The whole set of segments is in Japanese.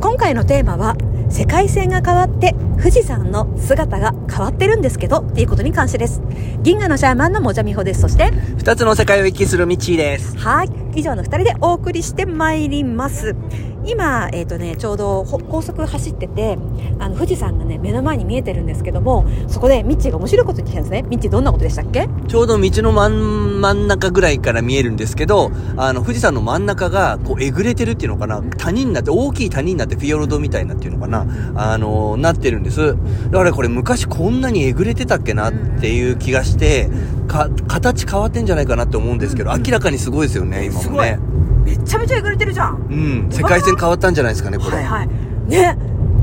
今回のテーマは世界線が変わって富士山の姿が変わってるんですけどっていうことに関してです。銀河のシャーマンのもじゃみほです。そして二つの世界を行きするミッチーです。はい以上の二人でお送りしてまいります今、えっ、とね、ちょうど高速走ってて、あの、富士山がね、目の前に見えてるんですけども、そこでミッチーが面白いこと言ってきたんですね。ミッチーどんなことでしたっけ？ちょうど道の真ん中ぐらいから見えるんですけど、あの、富士山の真ん中が、こう、えぐれてるっていうのかな、谷になって、大きい谷になって、フィヨルドみたいなっていうのかな、あの、なってるんです。だからこれ昔こんなにえぐれてたっけなっていう気がして、か、形変わってんじゃないかなって思うんですけど、明らかにすごいですよね、今もね。めちゃめちゃえぐれてるじゃん。うん、世界線変わったんじゃないですかね、これ。はいはい。ね。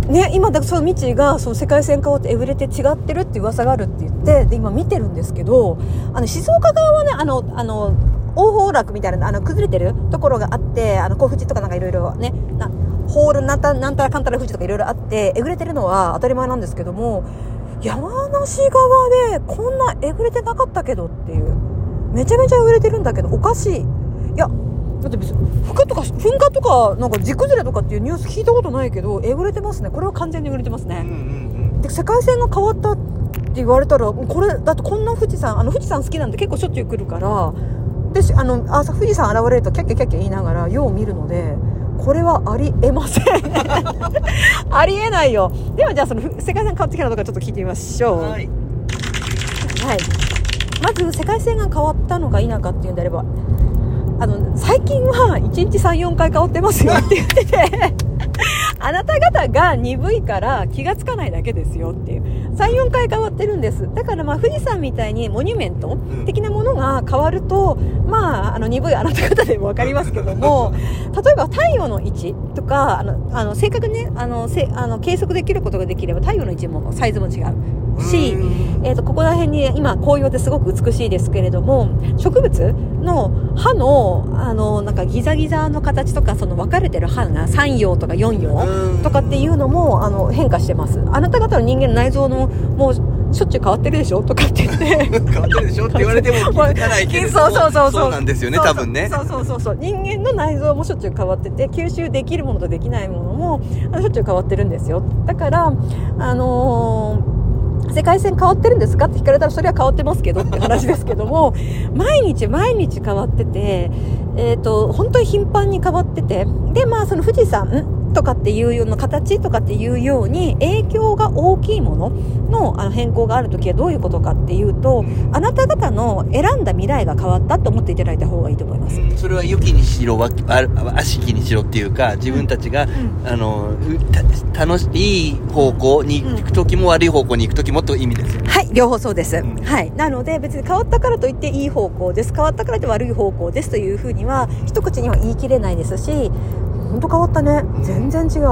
ね、今だそのミッチーがその世界線変わってえぐれて違ってるって噂があるって言ってで今見てるんですけどあの静岡側はねあのあの大崩落みたいなあの崩れてるところがあってあの甲府寺とかなんかいろいろねなホールなんたなんたらかんたら富士とかいろいろあってえぐれてるのは当たり前なんですけども山梨側でこんなえぐれてなかったけどっていう。めちゃめちゃえぐれてるんだけどおかしい。いやだって別に噴火とか噴火とかなんか地崩れとかっていうニュース聞いたことないけどえぐれてますね。これは完全にえぐれてますね、うんうんで世界線が変わったって言われたらこれだってこんな富士山あの富士山好きなんで結構しょっちゅう来るからでしあの朝富士山現れるとキャッキャキャッキャ言いながらよう見るのでこれはありえません ありえないよではじゃあそのふ世界線変わってきたのかちょっと聞いてみましょううん。はい。はい、まず世界線が変わったのか否かっていうんであればあの最近は1日34回変わってますよって言っててあなた方が鈍いから気がつかないだけですよっていう。34回変わってるんです。だからまあ富士山みたいにモニュメント的なものが変わるとまああの鈍いあなた方でも分かりますけども 例えば太陽の位置とかあのあの正確にねあのせあの計測できることができれば太陽の位置もサイズも違うし、えー、とここら辺に今紅葉ですごく美しいですけれども植物の葉のあのなんかギザギザの形とかその分かれてる葉が3葉とか4葉うん。とかっていうのもあの変化してます。あなた方の人間の内臓のもうしょっちゅう変わってるでしょとかって言って。変わってるでしょって言われても気づかないけれど。そうそうそうそう。そうなんですよね多分ね。そうそうそう。そう人間の内臓もしょっちゅう変わってて吸収できるものとできないものもしょっちゅう変わってるんですよ。だからあのー世界線変わってるんですか？って聞かれたらそれは変わってますけどって話ですけども 毎日毎日変わってて、えっと本当に頻繁に変わっててでまあその富士山とかっていうような形とかっていうように影響が大きいもののあの変更がある時はどういうことかっていうとあなた方の選んだ未来が変わったと思っていただいた方がいいと思います。うんそれは良きにしろわあ悪しきにしろっていうか自分たちが、あのうた楽しい方向に行く時も悪い方向に行く時もという意味ですよねはい、両方そうです。んはい。なので、別に変わったからといっていい方向です。変わったからといって悪い方向ですというふうには、一口には言い切れないですし、本当変わったね。全然違う。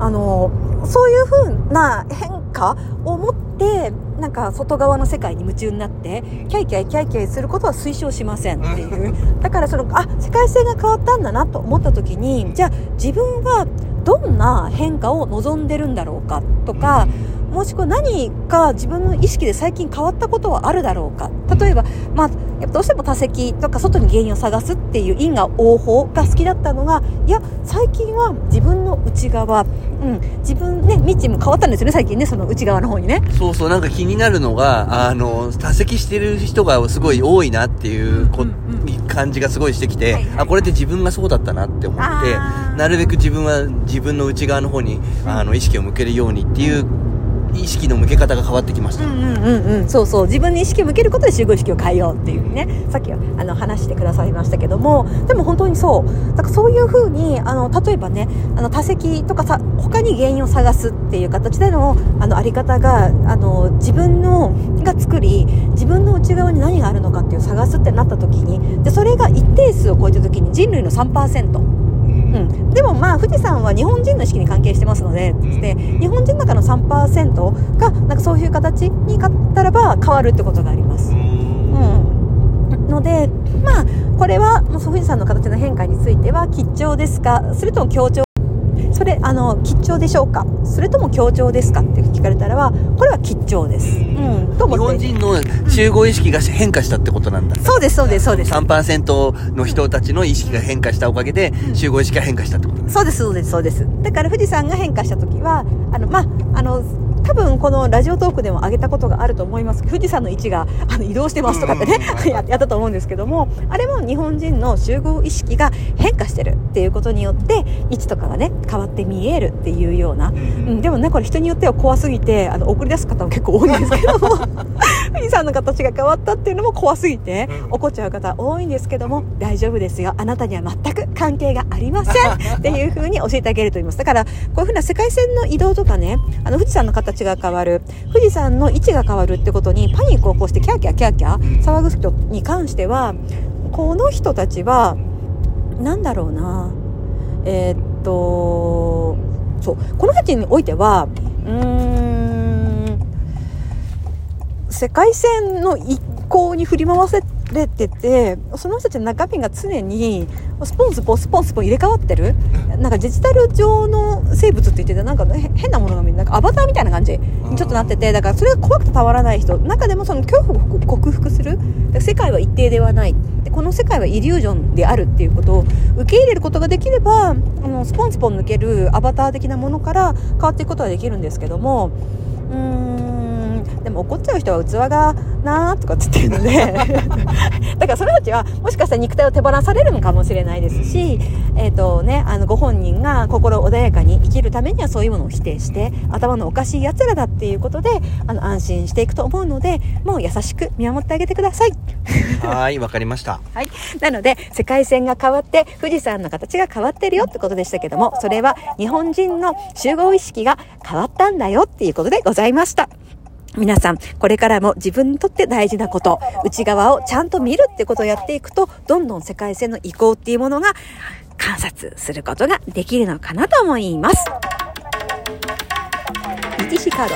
あの、そういうふうな変化を持って、なんか外側の世界に夢中になって、キャイキャイキャイキャイすることは推奨しませんっていう。だからその、あ、世界線が変わったんだなと思った時に、じゃあ自分はどんな変化を望んでるんだろうかとか、もしくは何か自分の意識で最近変わったことはあるだろうか。例えば、まあ、どうしても多席とか外に原因を探すっていう因果応報が好きだったのがいや最近は自分の内側、うん、自分ねミッチーも変わったんですよね最近ねその内側の方にね。そうそうなんか気になるのがあの多席してる人がすごい多いなっていうこ、うんうん感じがすごいしてきて、はいはい。あこれって自分がそうだったなって思ってなるべく自分は自分の内側の方にあの意識を向けるようにっていう意識の向け方が変わってきました、うんうんうんうん。そうそう。自分に意識を向けることで集合意識を変えようっていうね。さっきあの話してくださいましたけども。でも本当にそう。だからそういうふうにあの例えばねあの多席とかさ他に原因を探すっていう形でのあのあり方があの自分のが作り自分の内側に何があるのかっていう探すってなった時にでそれが一定数を超えた時に人類の3%でもまあ富士山は日本人の意識に関係してますので,、ん。で日本人の中の3%がなんかそういう形になったらば変わるってことがあります。うん、のでまあこれはもう富士山の形の変化については吉兆ですか？それとも強調それあの吉兆でしょうか？それとも強調ですか？って聞かれたらはこれは吉兆です、うん、と日思って。本人の集合意識が変化したってことなんだ。そうですそうですそうです。3%の人たちの意識が変化したおかげで、集合意識が変化したってことなんだ。そうですそうですそうです。だから富士山が変化した時はあのまああの多分このラジオトークでも上げたことがあると思います。富士山の位置があの移動してますとかってね ややったと思うんですけどもあれも日本人の集合意識が変化してるっていうことによって位置とかがね変わって見えるっていうような、うん、でもねこれ人によっては怖すぎてあの送り出す方も結構多いんですけども 富士山の形が変わったっていうのも怖すぎて怒っちゃう方多いんですけども大丈夫ですよ。あなたには全く関係がありませんっていう風に教えてあげると言います。だからこういう風な世界線の移動とかねあの富士山の形が変わる。富士山の位置が変わるってことにパニックを起こしてキャーキャーキャーキャー騒ぐ人に関してはこの人たちはなんだろうな。えーっとそう。この人たちにおいてはうーん世界線の一向に振り回されててその人たちの中身が常にスポンスポンスポンスポン入れ替わってる。なんかデジタル上の生物って言っててなんかへ変なものが見えるなんかアバターみたいな感じにちょっとなっててだからそれが怖くてたまらない人。中でもその恐怖を克服する。世界は一定ではない。でこの世界はイリュージョンであるっていうことを受け入れることができればあのスポンスポン抜けるアバター的なものから変わっていくことができるんですけどもうーんでも怒っちゃう人は器がなーとかっつってるので だからその人たちはもしかしたら肉体を手放されるのかもしれないですし、えーとね、あのご本人が心穏やかに生きるためにはそういうものを否定して頭のおかしい奴らだっていうことであの安心していくと思うのでもう優しく見守ってあげてください。はーい、わかりました。はい。なので、世界線が変わって、富士山の形が変わってるよってことでしたけども、それは日本人の集合意識が変わったんだよっていうことでございました。皆さん、これからも自分にとって大事なこと、内側をちゃんと見るってことをやっていくと、どんどん世界線の移行っていうものが観察することができるのかなと思います。1カード。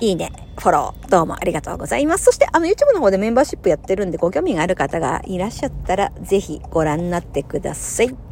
いいね、フォロー、どうもありがとうございます。そして、あの、YouTube の方でメンバーシップやってるんで、ご興味がある方がいらっしゃったら、ぜひご覧になってください。